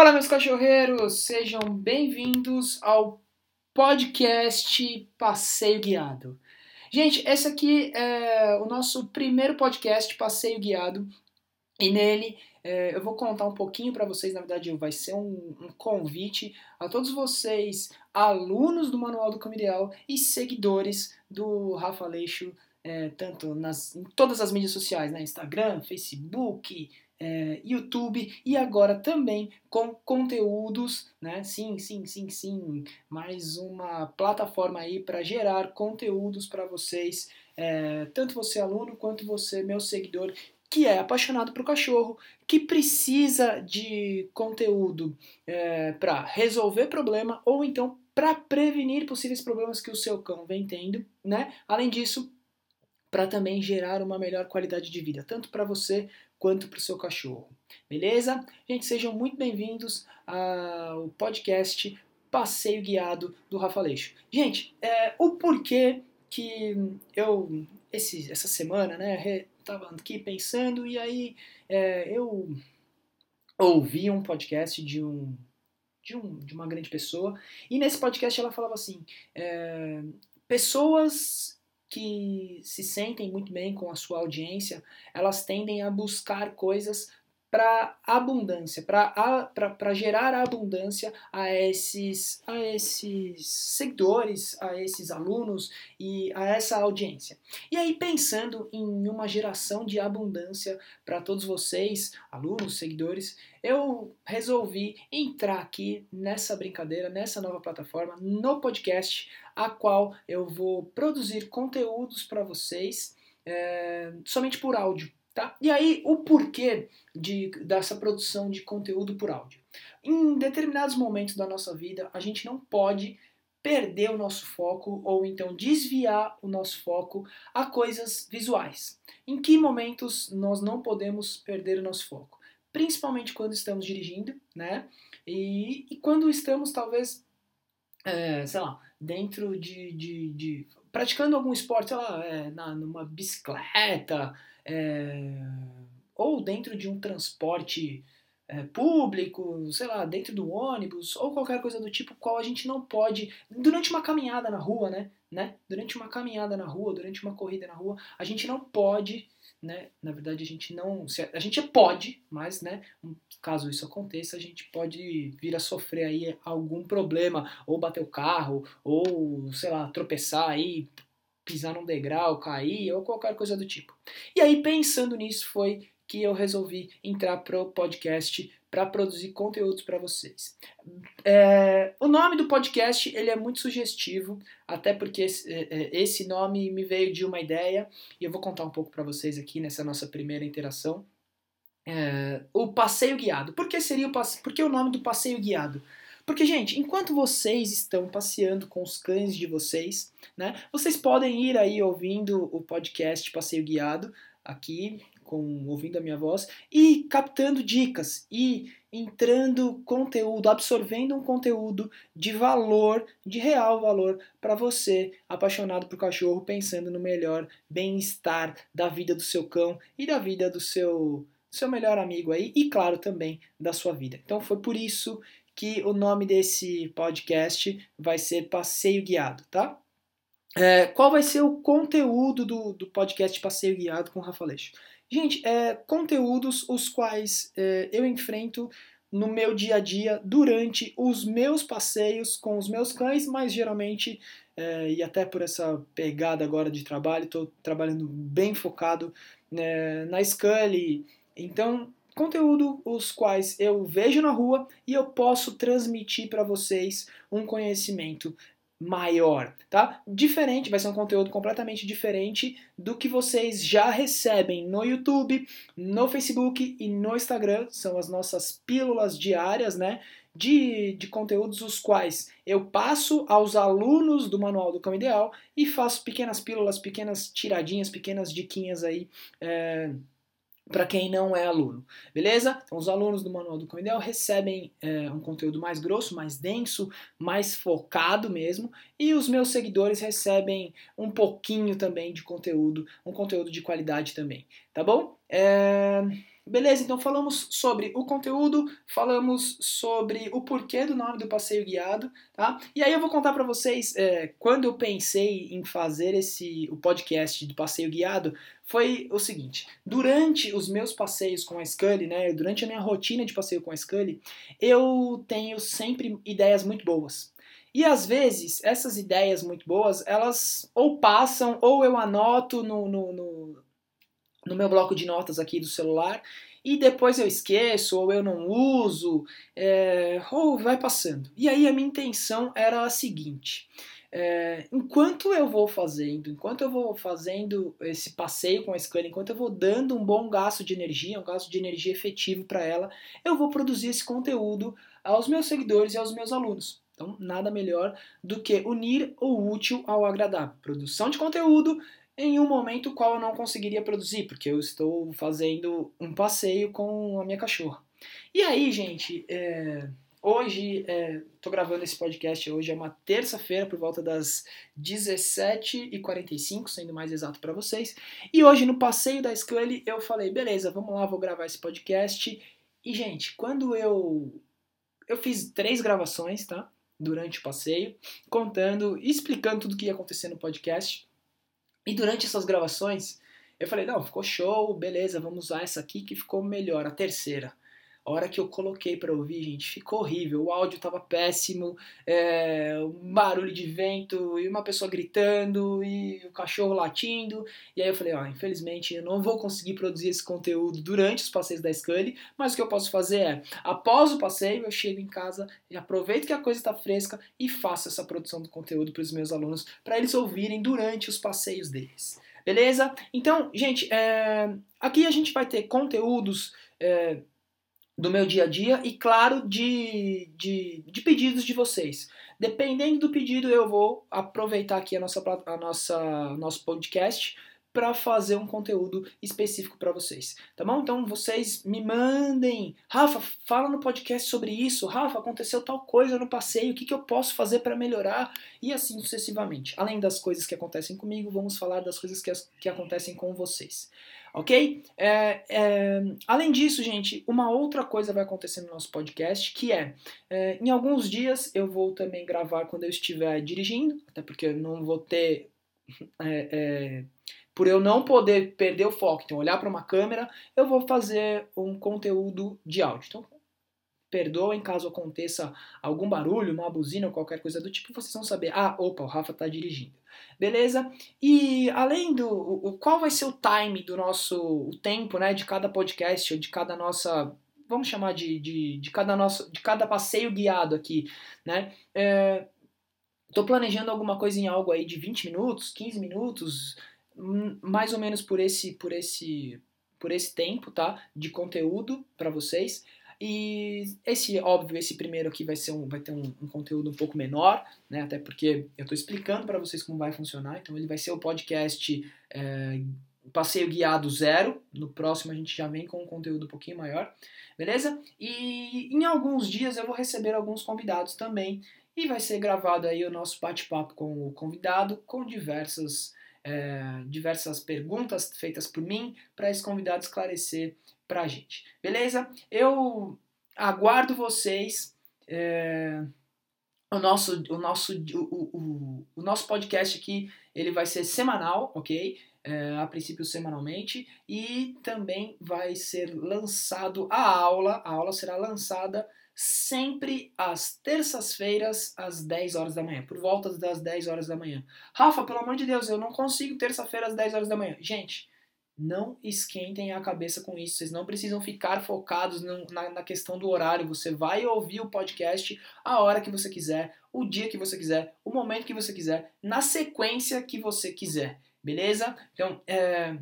Fala, meus cachorreiros! Sejam bem-vindos ao podcast Passeio Guiado. Gente, esse aqui é o nosso primeiro podcast Passeio Guiado e nele é, eu vou contar um pouquinho para vocês. Na verdade, vai ser um, um, convite a todos vocês, alunos do Manual do Cão Ideal e seguidores do Rafa Leixo, é, tanto nas, em todas as mídias sociais, né? Instagram, Facebook, é, YouTube e agora também com conteúdos, né? Sim, sim, sim, sim. Mais uma plataforma aí para gerar conteúdos para vocês, é, tanto você aluno quanto você meu seguidor que é apaixonado por cachorro, que precisa de conteúdo é, para resolver problema ou então para prevenir possíveis problemas que o seu cão vem tendo, né? Além disso, para também gerar uma melhor qualidade de vida, tanto para você quanto para o seu cachorro. Beleza? Gente, sejam muito bem-vindos ao podcast Passeio Guiado do Rafa Leixo. Gente, é, o porquê que eu, esse, essa semana, né, estava aqui pensando e aí é, eu ouvi um podcast de um, de um de uma grande pessoa e nesse podcast ela falava assim é, pessoas que se sentem muito bem com a sua audiência, elas tendem a buscar coisas para abundância, para gerar abundância a esses, a esses seguidores, a esses alunos e a essa audiência. E aí, pensando em uma geração de abundância para todos vocês, alunos, seguidores, eu resolvi entrar aqui nessa brincadeira, nessa nova plataforma, no podcast, a qual eu vou produzir conteúdos para vocês é, somente por áudio. Tá? E aí, o porquê de, dessa produção de conteúdo por áudio? Em determinados momentos da nossa vida, a gente não pode perder o nosso foco ou então desviar o nosso foco a coisas visuais. Em que momentos nós não podemos perder o nosso foco? Principalmente quando estamos dirigindo, né? E, e quando estamos, talvez, é, sei lá, dentro de, de, de, praticando algum esporte, sei lá, é, na, numa bicicleta, é, ou dentro de um transporte é, público, sei lá, dentro do ônibus, ou qualquer coisa do tipo, qual a gente não pode, durante uma caminhada na rua, né, né, durante uma caminhada na rua, durante uma corrida na rua, a gente não pode, né, na verdade a gente não, a gente pode, mas, né, caso isso aconteça, a gente pode vir a sofrer aí algum problema, ou bater o carro, ou, sei lá, tropeçar aí, pisar num degrau, cair ou qualquer coisa do tipo. E aí, pensando nisso, foi que eu resolvi entrar pro podcast para produzir conteúdos para vocês. É, o nome do podcast ele é muito sugestivo, até porque esse, é, é, esse nome me veio de uma ideia e eu vou contar um pouco para vocês aqui nessa nossa primeira interação. É, o passeio guiado. Por que seria o Por que o nome do passeio guiado? Porque, gente, enquanto vocês estão passeando com os cães de vocês, né, vocês podem ir aí ouvindo o podcast Passeio Guiado, aqui, com, ouvindo a minha voz, e captando dicas, e entrando conteúdo, absorvendo um conteúdo de valor, de real valor, para você, apaixonado por cachorro, pensando no melhor bem-estar da vida do seu cão e da vida do seu seu melhor amigo aí e claro também da sua vida. Então foi por isso que o nome desse podcast vai ser Passeio Guiado, tá? É, qual vai ser o conteúdo do, do podcast Passeio Guiado com o Rafa Leixo? Gente, é, conteúdos os quais é, eu enfrento no meu dia a dia durante os meus passeios com os meus cães, mas geralmente, é, e até por essa pegada agora de trabalho, estou trabalhando bem focado né, na Scully. Então, conteúdo os quais eu vejo na rua e eu posso transmitir para vocês um conhecimento maior, tá? Diferente, vai ser um conteúdo completamente diferente do que vocês já recebem no YouTube, no Facebook e no Instagram. São as nossas pílulas diárias, né? De, de conteúdos os quais eu passo aos alunos do Manual do Cão Ideal e faço pequenas pílulas, pequenas tiradinhas, pequenas diquinhas aí. É, para quem não é aluno, beleza? Então, os alunos do Manual do Cão Ideal recebem é, um conteúdo mais grosso, mais denso, mais focado mesmo, e os meus seguidores recebem um pouquinho também de conteúdo, um conteúdo de qualidade também, tá bom? É... Beleza, então falamos sobre o conteúdo, falamos sobre o porquê do nome do passeio guiado, tá? E aí eu vou contar para vocês, é, quando eu pensei em fazer esse o podcast do passeio guiado, foi o seguinte: durante os meus passeios com a Scully, né, durante a minha rotina de passeio com a Scully, eu tenho sempre ideias muito boas. E às vezes essas ideias muito boas, elas ou passam ou eu anoto no, no, no no meu bloco de notas aqui do celular e depois eu esqueço ou eu não uso é, ou vai passando. E aí a minha intenção era a seguinte: é, enquanto eu vou fazendo, enquanto eu vou fazendo esse passeio com a escala, enquanto eu vou dando um bom gasto de energia, um gasto de energia efetivo para ela, eu vou produzir esse conteúdo aos meus seguidores e aos meus alunos. Então, nada melhor do que unir o útil ao agradável. Produção de conteúdo em um momento qual eu não conseguiria produzir, porque eu estou fazendo um passeio com a minha cachorra. E aí, gente, é, hoje, estou é, gravando esse podcast, hoje é uma terça-feira, por volta das 17h45, sendo mais exato para vocês. E hoje, no passeio da Scully, eu falei, beleza, vamos lá, vou gravar esse podcast. E, gente, quando eu... Eu fiz três gravações, tá? Durante o passeio, contando, explicando tudo o que ia acontecer no podcast. E durante essas gravações, eu falei, não, ficou show, beleza, vamos usar essa aqui que ficou melhor, a terceira. A hora que eu coloquei para ouvir, gente, ficou horrível. O áudio tava péssimo, é, um barulho de vento e uma pessoa gritando e o cachorro latindo. E aí eu falei, ó, infelizmente eu não vou conseguir produzir esse conteúdo durante os passeios da Scully, mas o que eu posso fazer é, após o passeio, eu chego em casa aproveito que a coisa está fresca e faço essa produção do conteúdo para os meus alunos, para eles ouvirem durante os passeios deles. Beleza? Então, gente, é, aqui a gente vai ter conteúdos. É, do meu dia a dia e, claro, de, de, de, pedidos de vocês. Dependendo do pedido, eu vou aproveitar aqui a nossa, a nossa nosso podcast para fazer um conteúdo específico para vocês, tá bom? Então vocês me mandem, Rafa, fala no podcast sobre isso, Rafa, aconteceu tal coisa no passeio, o que, que eu posso fazer para melhorar e assim sucessivamente. Além das coisas que acontecem comigo, vamos falar das coisas que, que acontecem com vocês ok? É, é, além disso, gente, uma outra coisa vai acontecer no nosso podcast, que é, é, em alguns dias eu vou também gravar quando eu estiver dirigindo, até porque eu não vou ter... Por eu não poder perder o foco, então olhar para uma câmera, eu vou fazer um conteúdo de áudio. Então, perdoem caso aconteça algum barulho, uma buzina ou qualquer coisa do tipo, vocês vão saber, ah, opa, o Rafa está dirigindo. Beleza? E além do. O, qual vai ser o time do nosso. o tempo, né? De cada podcast, ou de cada nossa. Vamos chamar de, de, de cada nosso. de cada passeio guiado aqui, né? É, tô planejando alguma coisa em algo aí de 20 minutos, 15 minutos, mais ou menos por esse. por esse. por esse tempo, tá? De conteúdo para vocês. E esse, óbvio, esse primeiro aqui vai, ser um, vai ter um, um conteúdo um pouco menor, né? Até porque eu estou explicando para vocês como vai funcionar. Então ele vai ser o podcast é, Passeio Guiado Zero. No próximo a gente já vem com um conteúdo um pouquinho maior, beleza? E em alguns dias eu vou receber alguns convidados também. E vai ser gravado aí o nosso bate-papo com o convidado, com diversas, é, diversas perguntas feitas por mim, para esse convidado esclarecer pra gente. Beleza? Eu aguardo vocês. É, o nosso, o, nosso, o, o, o, nosso podcast aqui ele vai ser semanal, ok? É, a princípio semanalmente e também vai ser lançado a aula. A aula será lançada sempre às terças-feiras às 10 horas da manhã, por volta das 10 horas da manhã. Rafa, pelo amor de Deus, eu não consigo terça-feira às 10 horas da manhã. Gente, não esquentem a cabeça com isso. Vocês não precisam ficar focados no, na, na, questão do horário. Você vai ouvir o podcast a hora que você quiser, o dia que você quiser, o momento que você quiser, na sequência que você quiser. Beleza? Então, é,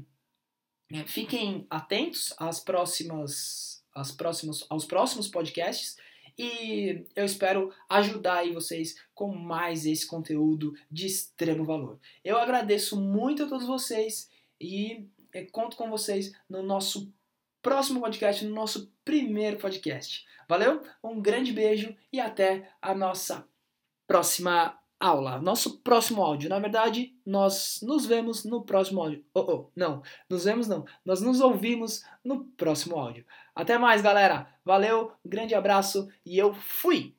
é, fiquem atentos às próximas, às próximas, aos próximos podcasts. E eu espero ajudar aí vocês com mais esse conteúdo de extremo valor. Eu agradeço muito a todos vocês e é, conto com vocês no nosso próximo podcast, no nosso primeiro podcast. Valeu? Um grande beijo e até a nossa próxima aula, nosso próximo áudio. Na verdade, nós nos vemos no próximo áudio. Oh, oh, não, nos vemos não. Nós nos ouvimos no próximo áudio. Até mais, galera. Valeu, grande abraço e eu fui!